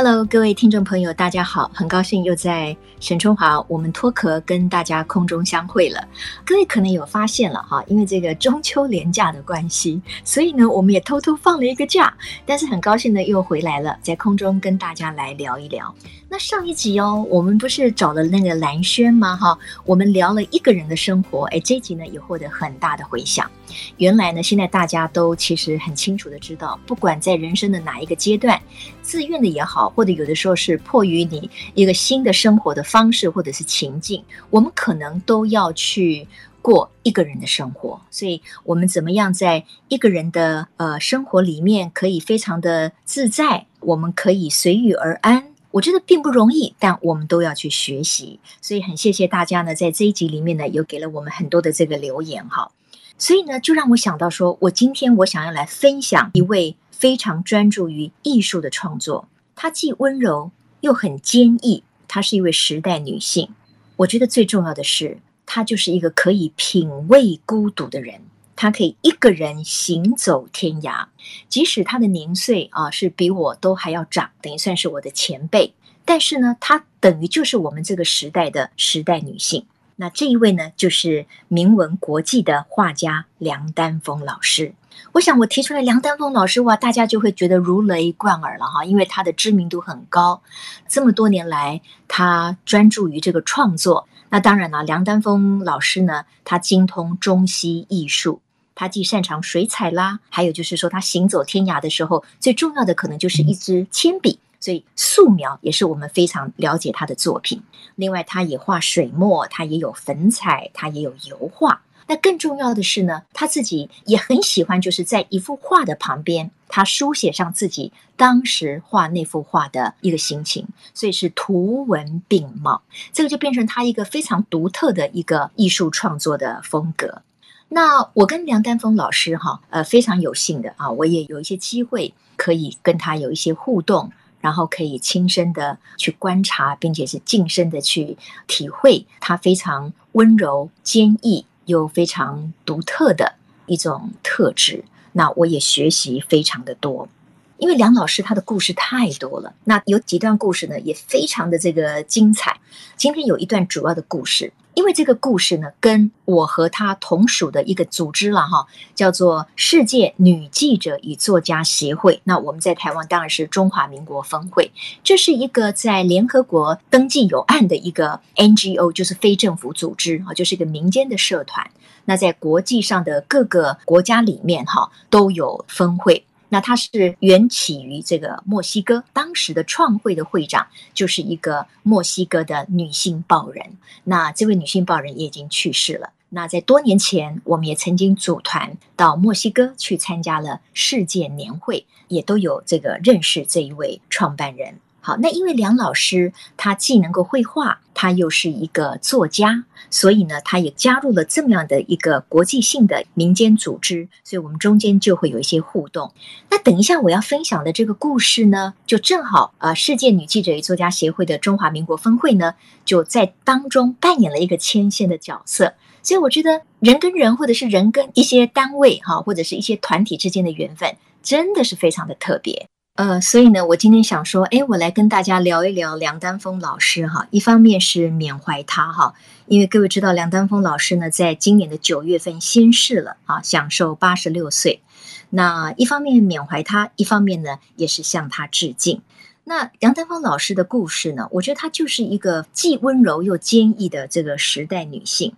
Hello，各位听众朋友，大家好，很高兴又在沈春华我们脱壳跟大家空中相会了。各位可能有发现了哈，因为这个中秋连假的关系，所以呢，我们也偷偷放了一个假，但是很高兴呢又回来了，在空中跟大家来聊一聊。那上一集哦，我们不是找了那个兰萱吗？哈，我们聊了一个人的生活，哎，这一集呢也获得很大的回响。原来呢，现在大家都其实很清楚的知道，不管在人生的哪一个阶段，自愿的也好，或者有的时候是迫于你一个新的生活的方式或者是情境，我们可能都要去过一个人的生活。所以，我们怎么样在一个人的呃生活里面可以非常的自在，我们可以随遇而安。我觉得并不容易，但我们都要去学习。所以很谢谢大家呢，在这一集里面呢，有给了我们很多的这个留言哈。所以呢，就让我想到说，我今天我想要来分享一位非常专注于艺术的创作，她既温柔又很坚毅，她是一位时代女性。我觉得最重要的是，她就是一个可以品味孤独的人。他可以一个人行走天涯，即使他的年岁啊是比我都还要长，等于算是我的前辈。但是呢，他等于就是我们这个时代的时代女性。那这一位呢，就是名闻国际的画家梁丹峰老师。我想我提出来梁丹峰老师哇，大家就会觉得如雷贯耳了哈，因为他的知名度很高。这么多年来，他专注于这个创作。那当然了，梁丹峰老师呢，他精通中西艺术。他既擅长水彩啦，还有就是说，他行走天涯的时候，最重要的可能就是一支铅笔，所以素描也是我们非常了解他的作品。另外，他也画水墨，他也有粉彩，他也有油画。那更重要的是呢，他自己也很喜欢，就是在一幅画的旁边，他书写上自己当时画那幅画的一个心情，所以是图文并茂。这个就变成他一个非常独特的一个艺术创作的风格。那我跟梁丹峰老师哈，呃，非常有幸的啊，我也有一些机会可以跟他有一些互动，然后可以亲身的去观察，并且是近身的去体会他非常温柔、坚毅又非常独特的一种特质。那我也学习非常的多，因为梁老师他的故事太多了，那有几段故事呢，也非常的这个精彩。今天有一段主要的故事。因为这个故事呢，跟我和他同属的一个组织了哈，叫做世界女记者与作家协会。那我们在台湾当然是中华民国分会，这是一个在联合国登记有案的一个 NGO，就是非政府组织啊，就是一个民间的社团。那在国际上的各个国家里面哈，都有分会。那它是缘起于这个墨西哥，当时的创会的会长就是一个墨西哥的女性报人。那这位女性报人也已经去世了。那在多年前，我们也曾经组团到墨西哥去参加了世界年会，也都有这个认识这一位创办人。好，那因为梁老师他既能够绘画，他又是一个作家，所以呢，他也加入了这么样的一个国际性的民间组织，所以我们中间就会有一些互动。那等一下我要分享的这个故事呢，就正好啊，世界女记者与作家协会的中华民国分会呢，就在当中扮演了一个牵线的角色。所以我觉得人跟人，或者是人跟一些单位哈，或者是一些团体之间的缘分，真的是非常的特别。呃，所以呢，我今天想说，哎，我来跟大家聊一聊梁丹峰老师哈。一方面是缅怀他哈，因为各位知道梁丹峰老师呢，在今年的九月份仙逝了啊，享寿八十六岁。那一方面缅怀他，一方面呢，也是向他致敬。那梁丹峰老师的故事呢，我觉得她就是一个既温柔又坚毅的这个时代女性。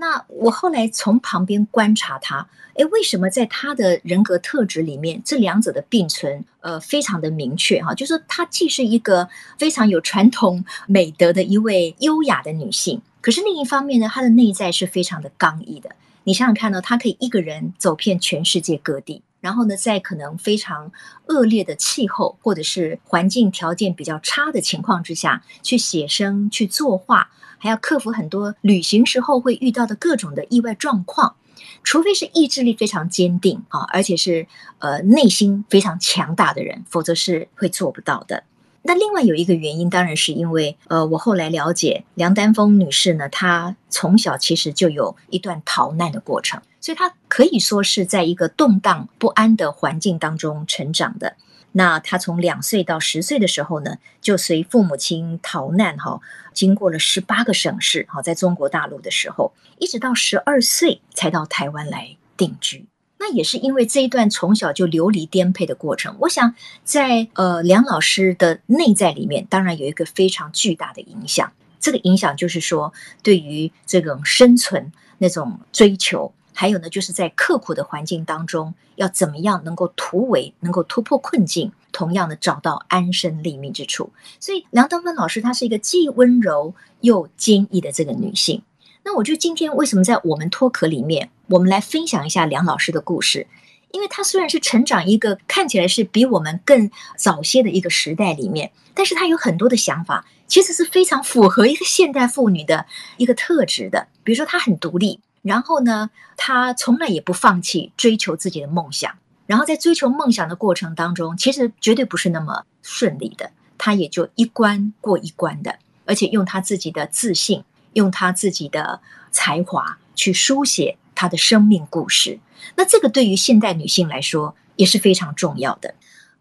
那我后来从旁边观察他，诶，为什么在他的人格特质里面，这两者的并存，呃，非常的明确哈，就是他既是一个非常有传统美德的一位优雅的女性，可是另一方面呢，她的内在是非常的刚毅的。你想想看呢，她可以一个人走遍全世界各地。然后呢，在可能非常恶劣的气候或者是环境条件比较差的情况之下，去写生、去作画，还要克服很多旅行时候会遇到的各种的意外状况。除非是意志力非常坚定啊，而且是呃内心非常强大的人，否则是会做不到的。那另外有一个原因，当然是因为呃，我后来了解梁丹峰女士呢，她从小其实就有一段逃难的过程。所以她可以说是在一个动荡不安的环境当中成长的。那他从两岁到十岁的时候呢，就随父母亲逃难哈，经过了十八个省市哈，在中国大陆的时候，一直到十二岁才到台湾来定居。那也是因为这一段从小就流离颠沛的过程，我想在呃梁老师的内在里面，当然有一个非常巨大的影响。这个影响就是说，对于这种生存那种追求。还有呢，就是在刻苦的环境当中，要怎么样能够突围，能够突破困境，同样的找到安身立命之处。所以梁登芬老师她是一个既温柔又坚毅的这个女性。那我觉得今天为什么在我们脱壳里面，我们来分享一下梁老师的故事？因为她虽然是成长一个看起来是比我们更早些的一个时代里面，但是她有很多的想法，其实是非常符合一个现代妇女的一个特质的。比如说，她很独立。然后呢，他从来也不放弃追求自己的梦想。然后在追求梦想的过程当中，其实绝对不是那么顺利的。他也就一关过一关的，而且用他自己的自信，用他自己的才华去书写他的生命故事。那这个对于现代女性来说也是非常重要的。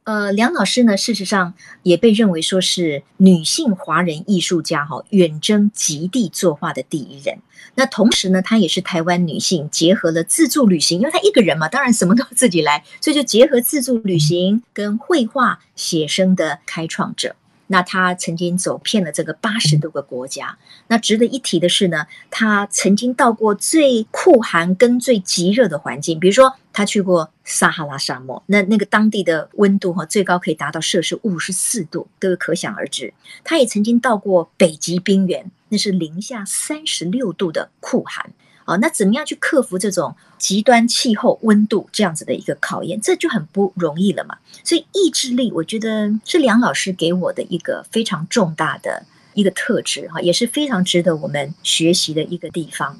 呃，梁老师呢，事实上也被认为说是女性华人艺术家哈远征极地作画的第一人。那同时呢，她也是台湾女性结合了自助旅行，因为她一个人嘛，当然什么都自己来，所以就结合自助旅行跟绘画写生的开创者。那他曾经走遍了这个八十多个国家。那值得一提的是呢，他曾经到过最酷寒跟最极热的环境，比如说他去过撒哈拉沙漠，那那个当地的温度哈最高可以达到摄氏五十四度，各位可想而知。他也曾经到过北极冰原，那是零下三十六度的酷寒。啊，那怎么样去克服这种极端气候、温度这样子的一个考验？这就很不容易了嘛。所以意志力，我觉得是梁老师给我的一个非常重大的一个特质哈，也是非常值得我们学习的一个地方。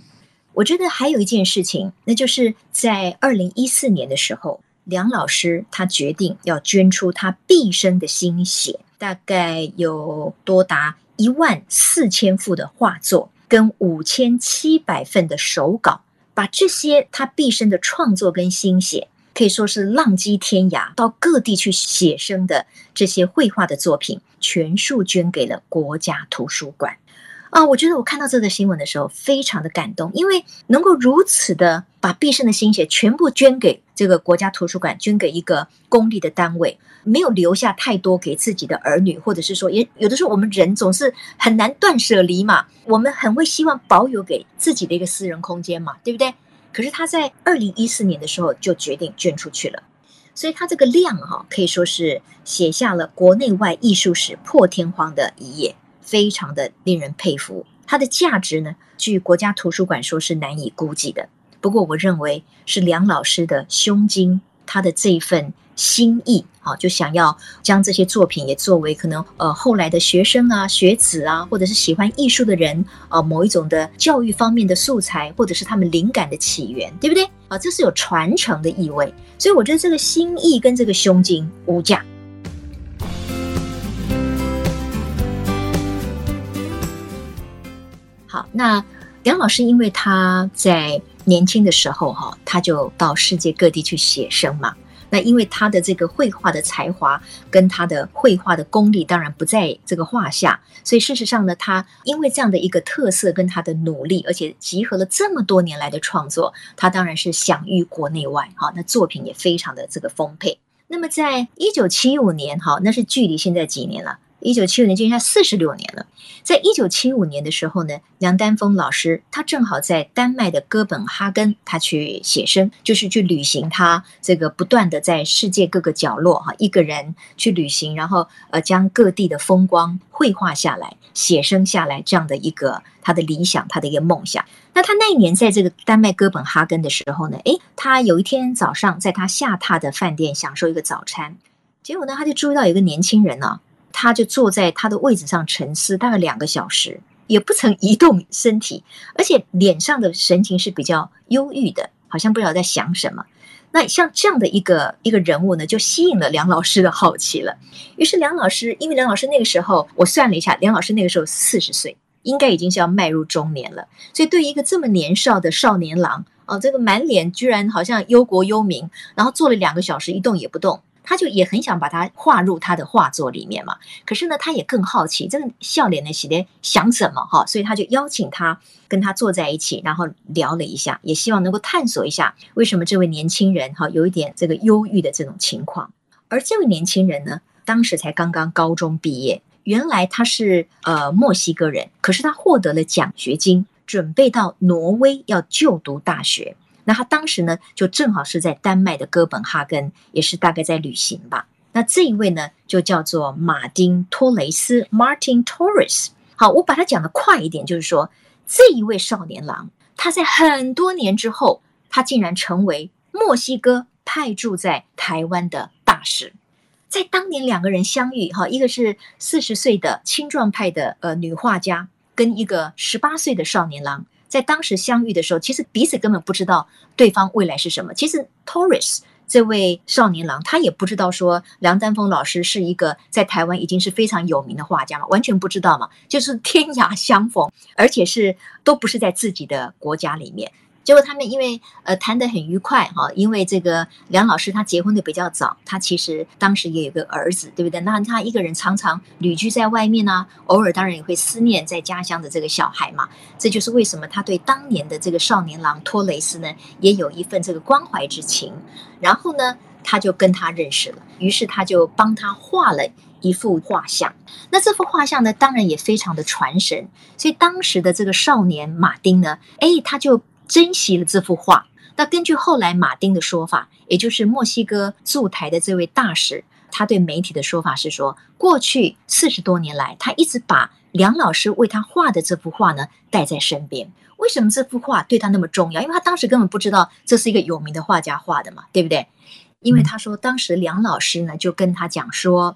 我觉得还有一件事情，那就是在二零一四年的时候，梁老师他决定要捐出他毕生的心血，大概有多达一万四千幅的画作。跟五千七百份的手稿，把这些他毕生的创作跟心血，可以说是浪迹天涯，到各地去写生的这些绘画的作品，全数捐给了国家图书馆。啊，我觉得我看到这个新闻的时候，非常的感动，因为能够如此的把毕生的心血全部捐给这个国家图书馆，捐给一个公立的单位，没有留下太多给自己的儿女，或者是说，也有的时候我们人总是很难断舍离嘛，我们很会希望保有给自己的一个私人空间嘛，对不对？可是他在二零一四年的时候就决定捐出去了，所以他这个量哈，可以说是写下了国内外艺术史破天荒的一页。非常的令人佩服，它的价值呢，据国家图书馆说是难以估计的。不过，我认为是梁老师的胸襟，他的这一份心意啊，就想要将这些作品也作为可能呃后来的学生啊、学子啊，或者是喜欢艺术的人啊，某一种的教育方面的素材，或者是他们灵感的起源，对不对？啊，这是有传承的意味。所以，我觉得这个心意跟这个胸襟无价。好，那梁老师因为他在年轻的时候哈，他就到世界各地去写生嘛。那因为他的这个绘画的才华跟他的绘画的功力当然不在这个话下，所以事实上呢，他因为这样的一个特色跟他的努力，而且集合了这么多年来的创作，他当然是享誉国内外哈。那作品也非常的这个丰沛。那么在一九七五年哈，那是距离现在几年了？一九七五年，就应该四十六年了。在一九七五年的时候呢，梁丹峰老师他正好在丹麦的哥本哈根，他去写生，就是去旅行。他这个不断的在世界各个角落哈，一个人去旅行，然后呃将各地的风光绘画下来，写生下来，这样的一个他的理想，他的一个梦想。那他那一年在这个丹麦哥本哈根的时候呢，诶，他有一天早上在他下榻的饭店享受一个早餐，结果呢，他就注意到有一个年轻人呢、他就坐在他的位置上沉思，大概两个小时，也不曾移动身体，而且脸上的神情是比较忧郁的，好像不知道在想什么。那像这样的一个一个人物呢，就吸引了梁老师的好奇了。于是梁老师，因为梁老师那个时候，我算了一下，梁老师那个时候四十岁，应该已经是要迈入中年了。所以对于一个这么年少的少年郎，哦，这个满脸居然好像忧国忧民，然后坐了两个小时一动也不动。他就也很想把他画入他的画作里面嘛。可是呢，他也更好奇这个笑脸呢，写的想什么哈，所以他就邀请他跟他坐在一起，然后聊了一下，也希望能够探索一下为什么这位年轻人哈有一点这个忧郁的这种情况。而这位年轻人呢，当时才刚刚高中毕业，原来他是呃墨西哥人，可是他获得了奖学金，准备到挪威要就读大学。那他当时呢，就正好是在丹麦的哥本哈根，也是大概在旅行吧。那这一位呢，就叫做马丁托雷斯 （Martin Torres）。好，我把它讲得快一点，就是说，这一位少年郎，他在很多年之后，他竟然成为墨西哥派驻在台湾的大使。在当年两个人相遇，哈，一个是四十岁的青壮派的呃女画家，跟一个十八岁的少年郎。在当时相遇的时候，其实彼此根本不知道对方未来是什么。其实 Torres 这位少年郎，他也不知道说梁丹峰老师是一个在台湾已经是非常有名的画家了，完全不知道嘛，就是天涯相逢，而且是都不是在自己的国家里面。结果他们因为呃谈得很愉快哈，因为这个梁老师他结婚的比较早，他其实当时也有个儿子，对不对？那他一个人常常旅居在外面呢，偶尔当然也会思念在家乡的这个小孩嘛。这就是为什么他对当年的这个少年郎托雷斯呢，也有一份这个关怀之情。然后呢，他就跟他认识了，于是他就帮他画了一幅画像。那这幅画像呢，当然也非常的传神。所以当时的这个少年马丁呢，哎，他就。珍惜了这幅画。那根据后来马丁的说法，也就是墨西哥驻台的这位大使，他对媒体的说法是说，过去四十多年来，他一直把梁老师为他画的这幅画呢带在身边。为什么这幅画对他那么重要？因为他当时根本不知道这是一个有名的画家画的嘛，对不对？因为他说，当时梁老师呢就跟他讲说：“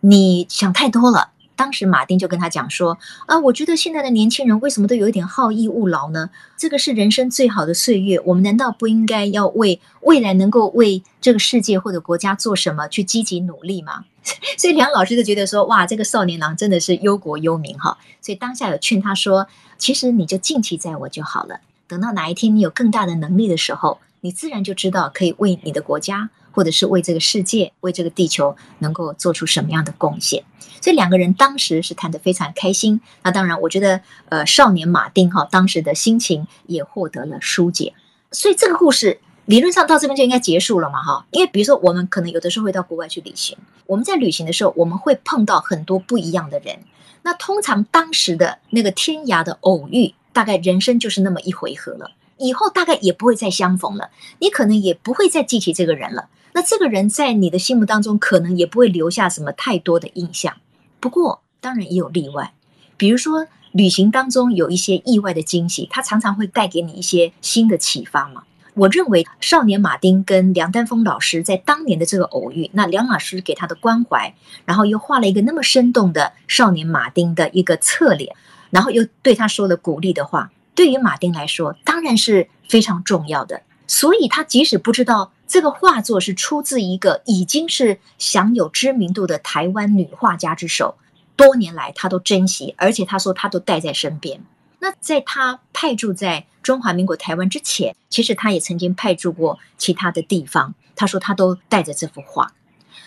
你想太多了。”当时马丁就跟他讲说：“啊，我觉得现在的年轻人为什么都有一点好逸恶劳呢？这个是人生最好的岁月，我们难道不应该要为未来能够为这个世界或者国家做什么去积极努力吗？” 所以梁老师就觉得说：“哇，这个少年郎真的是忧国忧民哈！”所以当下有劝他说：“其实你就尽其在我就好了，等到哪一天你有更大的能力的时候，你自然就知道可以为你的国家。”或者是为这个世界、为这个地球能够做出什么样的贡献，所以两个人当时是谈得非常开心。那当然，我觉得呃，少年马丁哈当时的心情也获得了疏解。所以这个故事理论上到这边就应该结束了嘛哈。因为比如说我们可能有的时候会到国外去旅行，我们在旅行的时候我们会碰到很多不一样的人。那通常当时的那个天涯的偶遇，大概人生就是那么一回合了，以后大概也不会再相逢了，你可能也不会再记起这个人了。那这个人在你的心目当中可能也不会留下什么太多的印象，不过当然也有例外，比如说旅行当中有一些意外的惊喜，它常常会带给你一些新的启发嘛。我认为少年马丁跟梁丹峰老师在当年的这个偶遇，那梁老师给他的关怀，然后又画了一个那么生动的少年马丁的一个侧脸，然后又对他说了鼓励的话，对于马丁来说当然是非常重要的。所以他即使不知道这个画作是出自一个已经是享有知名度的台湾女画家之手，多年来她都珍惜，而且她说她都带在身边。那在她派驻在中华民国台湾之前，其实她也曾经派驻过其他的地方。她说她都带着这幅画。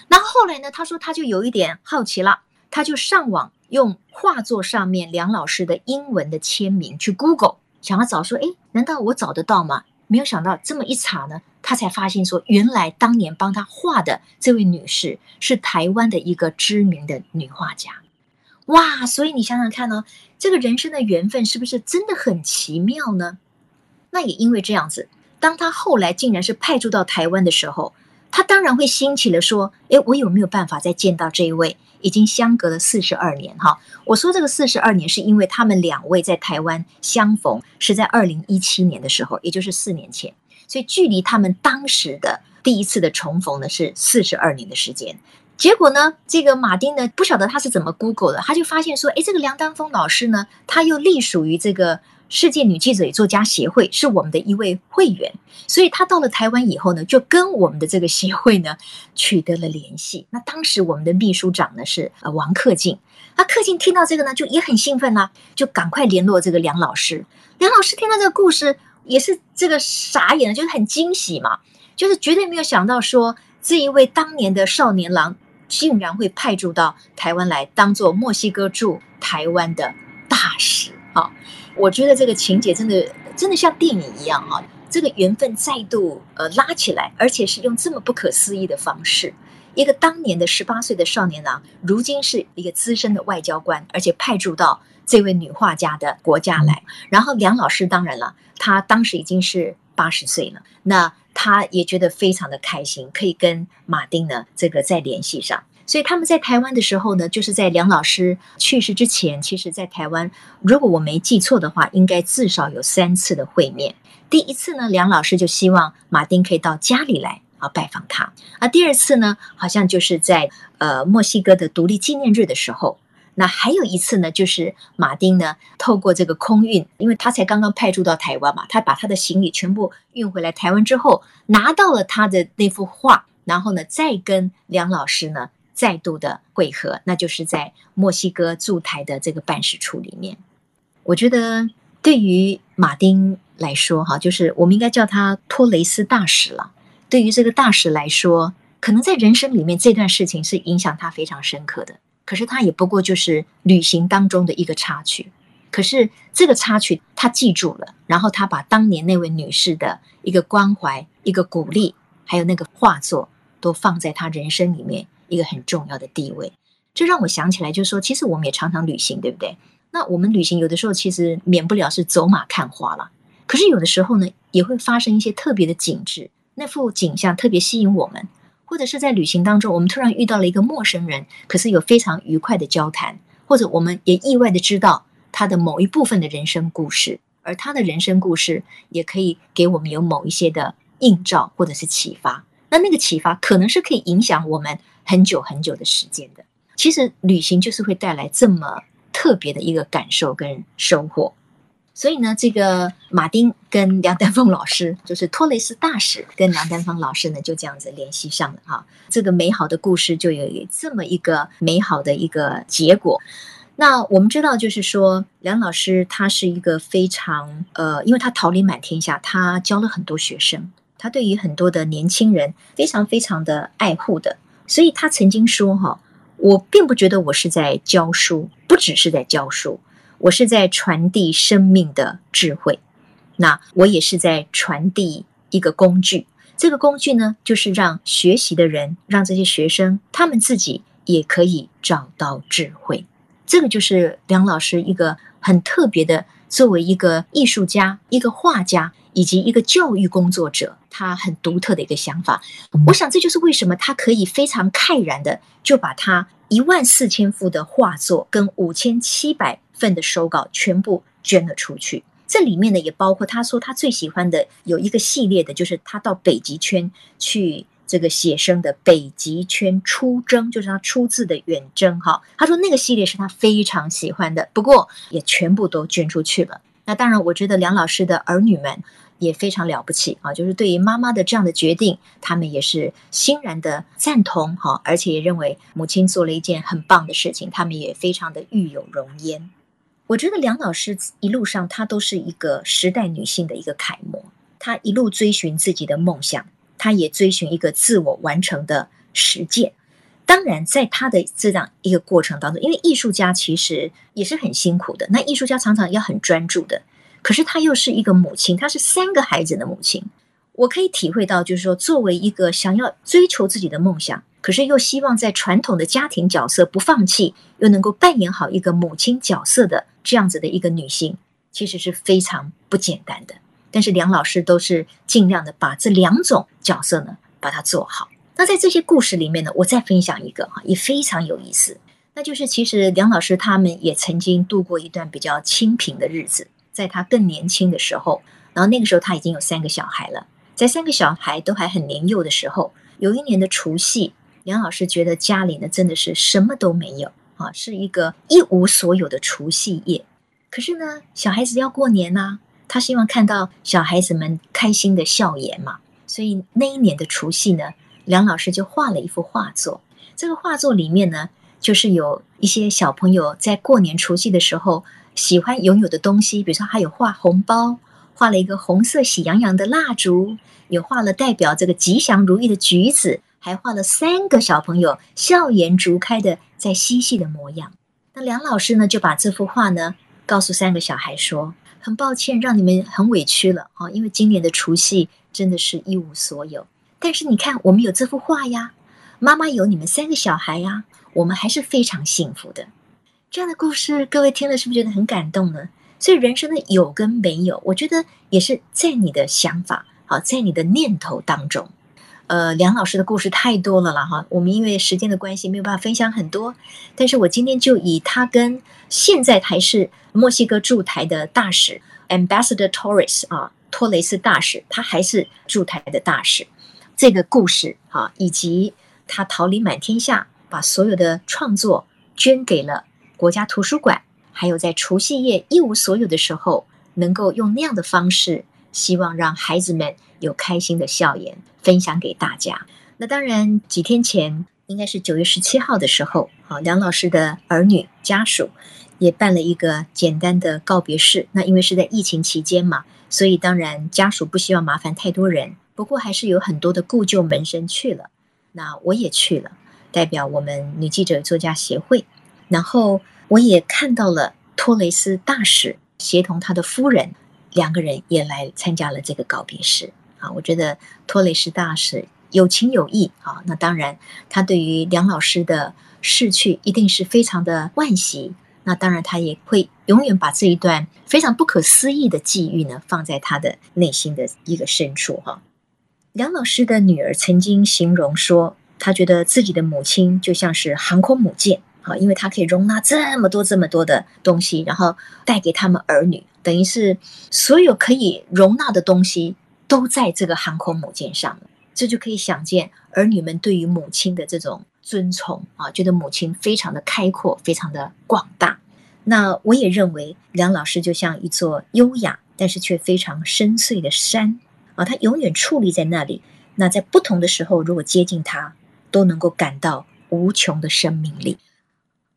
那后来呢？她说她就有一点好奇了，她就上网用画作上面梁老师的英文的签名去 Google，想要找说，诶，难道我找得到吗？没有想到这么一查呢，他才发现说，原来当年帮他画的这位女士是台湾的一个知名的女画家，哇！所以你想想看呢，这个人生的缘分是不是真的很奇妙呢？那也因为这样子，当他后来竟然是派驻到台湾的时候，他当然会兴起了说，诶，我有没有办法再见到这一位？已经相隔了四十二年，哈！我说这个四十二年，是因为他们两位在台湾相逢是在二零一七年的时候，也就是四年前，所以距离他们当时的第一次的重逢呢是四十二年的时间。结果呢，这个马丁呢不晓得他是怎么 Google 的，他就发现说，诶，这个梁丹峰老师呢，他又隶属于这个。世界女记者与作家协会是我们的一位会员，所以他到了台湾以后呢，就跟我们的这个协会呢取得了联系。那当时我们的秘书长呢是呃王克进，那克进听到这个呢就也很兴奋啦，就赶快联络这个梁老师。梁老师听到这个故事也是这个傻眼了，就是很惊喜嘛，就是绝对没有想到说这一位当年的少年郎竟然会派驻到台湾来，当做墨西哥驻台湾的大使啊！我觉得这个情节真的真的像电影一样啊！这个缘分再度呃拉起来，而且是用这么不可思议的方式。一个当年的十八岁的少年郎，如今是一个资深的外交官，而且派驻到这位女画家的国家来。然后梁老师当然了，他当时已经是八十岁了，那他也觉得非常的开心，可以跟马丁呢这个再联系上。所以他们在台湾的时候呢，就是在梁老师去世之前，其实在台湾，如果我没记错的话，应该至少有三次的会面。第一次呢，梁老师就希望马丁可以到家里来啊拜访他。啊第二次呢，好像就是在呃墨西哥的独立纪念日的时候。那还有一次呢，就是马丁呢透过这个空运，因为他才刚刚派驻到台湾嘛，他把他的行李全部运回来台湾之后，拿到了他的那幅画，然后呢再跟梁老师呢再度的会合，那就是在墨西哥驻台的这个办事处里面。我觉得对于马丁。来说哈，就是我们应该叫他托雷斯大使了。对于这个大使来说，可能在人生里面这段事情是影响他非常深刻的。可是他也不过就是旅行当中的一个插曲。可是这个插曲他记住了，然后他把当年那位女士的一个关怀、一个鼓励，还有那个画作，都放在他人生里面一个很重要的地位。这让我想起来，就是说，其实我们也常常旅行，对不对？那我们旅行有的时候其实免不了是走马看花了。可是有的时候呢，也会发生一些特别的景致，那幅景象特别吸引我们，或者是在旅行当中，我们突然遇到了一个陌生人，可是有非常愉快的交谈，或者我们也意外的知道他的某一部分的人生故事，而他的人生故事也可以给我们有某一些的映照或者是启发。那那个启发可能是可以影响我们很久很久的时间的。其实旅行就是会带来这么特别的一个感受跟收获。所以呢，这个马丁跟梁丹凤老师，就是托雷斯大使跟梁丹凤老师呢，就这样子联系上了哈。这个美好的故事就有这么一个美好的一个结果。那我们知道，就是说梁老师他是一个非常呃，因为他桃李满天下，他教了很多学生，他对于很多的年轻人非常非常的爱护的。所以他曾经说哈，我并不觉得我是在教书，不只是在教书。我是在传递生命的智慧，那我也是在传递一个工具。这个工具呢，就是让学习的人，让这些学生他们自己也可以找到智慧。这个就是梁老师一个很特别的，作为一个艺术家、一个画家以及一个教育工作者，他很独特的一个想法。我想这就是为什么他可以非常慨然的就把他一万四千幅的画作跟五千七百。份的手稿全部捐了出去，这里面呢也包括他说他最喜欢的有一个系列的，就是他到北极圈去这个写生的北极圈出征，就是他出自的远征哈。他说那个系列是他非常喜欢的，不过也全部都捐出去了。那当然，我觉得梁老师的儿女们也非常了不起啊，就是对于妈妈的这样的决定，他们也是欣然的赞同哈，而且也认为母亲做了一件很棒的事情，他们也非常的育有荣焉。我觉得梁老师一路上，她都是一个时代女性的一个楷模。她一路追寻自己的梦想，她也追寻一个自我完成的实践。当然，在她的这样一个过程当中，因为艺术家其实也是很辛苦的。那艺术家常常要很专注的，可是她又是一个母亲，她是三个孩子的母亲。我可以体会到，就是说，作为一个想要追求自己的梦想。可是又希望在传统的家庭角色不放弃，又能够扮演好一个母亲角色的这样子的一个女性，其实是非常不简单的。但是梁老师都是尽量的把这两种角色呢，把它做好。那在这些故事里面呢，我再分享一个哈，也非常有意思。那就是其实梁老师他们也曾经度过一段比较清贫的日子，在他更年轻的时候，然后那个时候他已经有三个小孩了，在三个小孩都还很年幼的时候，有一年的除夕。梁老师觉得家里呢，真的是什么都没有啊，是一个一无所有的除夕夜。可是呢，小孩子要过年呐、他希望看到小孩子们开心的笑颜嘛。所以那一年的除夕呢，梁老师就画了一幅画作。这个画作里面呢，就是有一些小朋友在过年除夕的时候喜欢拥有的东西，比如说还有画红包，画了一个红色喜洋洋的蜡烛，有画了代表这个吉祥如意的橘子。还画了三个小朋友笑颜逐开的在嬉戏的模样。那梁老师呢，就把这幅画呢告诉三个小孩说：“很抱歉，让你们很委屈了啊，因为今年的除夕真的是一无所有。但是你看，我们有这幅画呀，妈妈有你们三个小孩呀，我们还是非常幸福的。”这样的故事，各位听了是不是觉得很感动呢？所以人生的有跟没有，我觉得也是在你的想法，好，在你的念头当中。呃，梁老师的故事太多了了哈，我们因为时间的关系没有办法分享很多，但是我今天就以他跟现在还是墨西哥驻台的大使 Ambassador Torres 啊，托雷斯大使，他还是驻台的大使，这个故事啊，以及他桃李满天下，把所有的创作捐给了国家图书馆。还有在除夕夜一无所有的时候，能够用那样的方式，希望让孩子们有开心的笑颜分享给大家。那当然，几天前应该是九月十七号的时候，啊，梁老师的儿女家属也办了一个简单的告别式。那因为是在疫情期间嘛，所以当然家属不希望麻烦太多人，不过还是有很多的故旧门生去了。那我也去了，代表我们女记者作家协会，然后。我也看到了托雷斯大使协同他的夫人，两个人也来参加了这个告别式啊。我觉得托雷斯大使有情有义啊。那当然，他对于梁老师的逝去一定是非常的惋惜。那当然，他也会永远把这一段非常不可思议的际遇呢放在他的内心的一个深处哈。梁老师的女儿曾经形容说，她觉得自己的母亲就像是航空母舰。啊，因为她可以容纳这么多、这么多的东西，然后带给他们儿女，等于是所有可以容纳的东西都在这个航空母舰上了。这就可以想见儿女们对于母亲的这种尊崇啊，觉得母亲非常的开阔，非常的广大。那我也认为梁老师就像一座优雅但是却非常深邃的山啊，他永远矗立在那里。那在不同的时候，如果接近他，都能够感到无穷的生命力。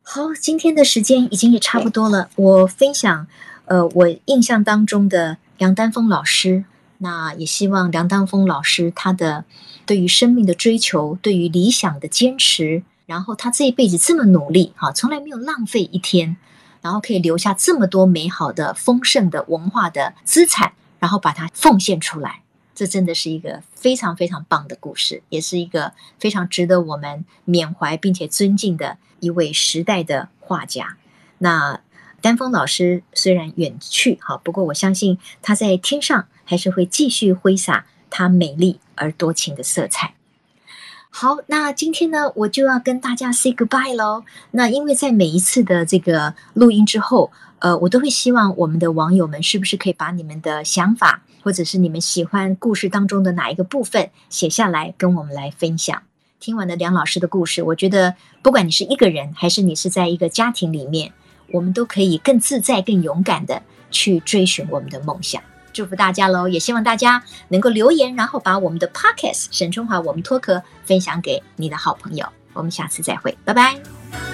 好，今天的时间已经也差不多了。我分享，呃，我印象当中的梁丹峰老师。那也希望梁丹峰老师他的对于生命的追求，对于理想的坚持，然后他这一辈子这么努力，哈，从来没有浪费一天，然后可以留下这么多美好的、丰盛的文化的资产，然后把它奉献出来。这真的是一个非常非常棒的故事，也是一个非常值得我们缅怀并且尊敬的。一位时代的画家，那丹峰老师虽然远去，哈，不过我相信他在天上还是会继续挥洒它美丽而多情的色彩。好，那今天呢，我就要跟大家 say goodbye 喽。那因为在每一次的这个录音之后，呃，我都会希望我们的网友们是不是可以把你们的想法，或者是你们喜欢故事当中的哪一个部分写下来，跟我们来分享。听完了梁老师的故事，我觉得不管你是一个人，还是你是在一个家庭里面，我们都可以更自在、更勇敢的去追寻我们的梦想。祝福大家喽！也希望大家能够留言，然后把我们的 Podcast 沈春华我们脱壳分享给你的好朋友。我们下次再会，拜拜。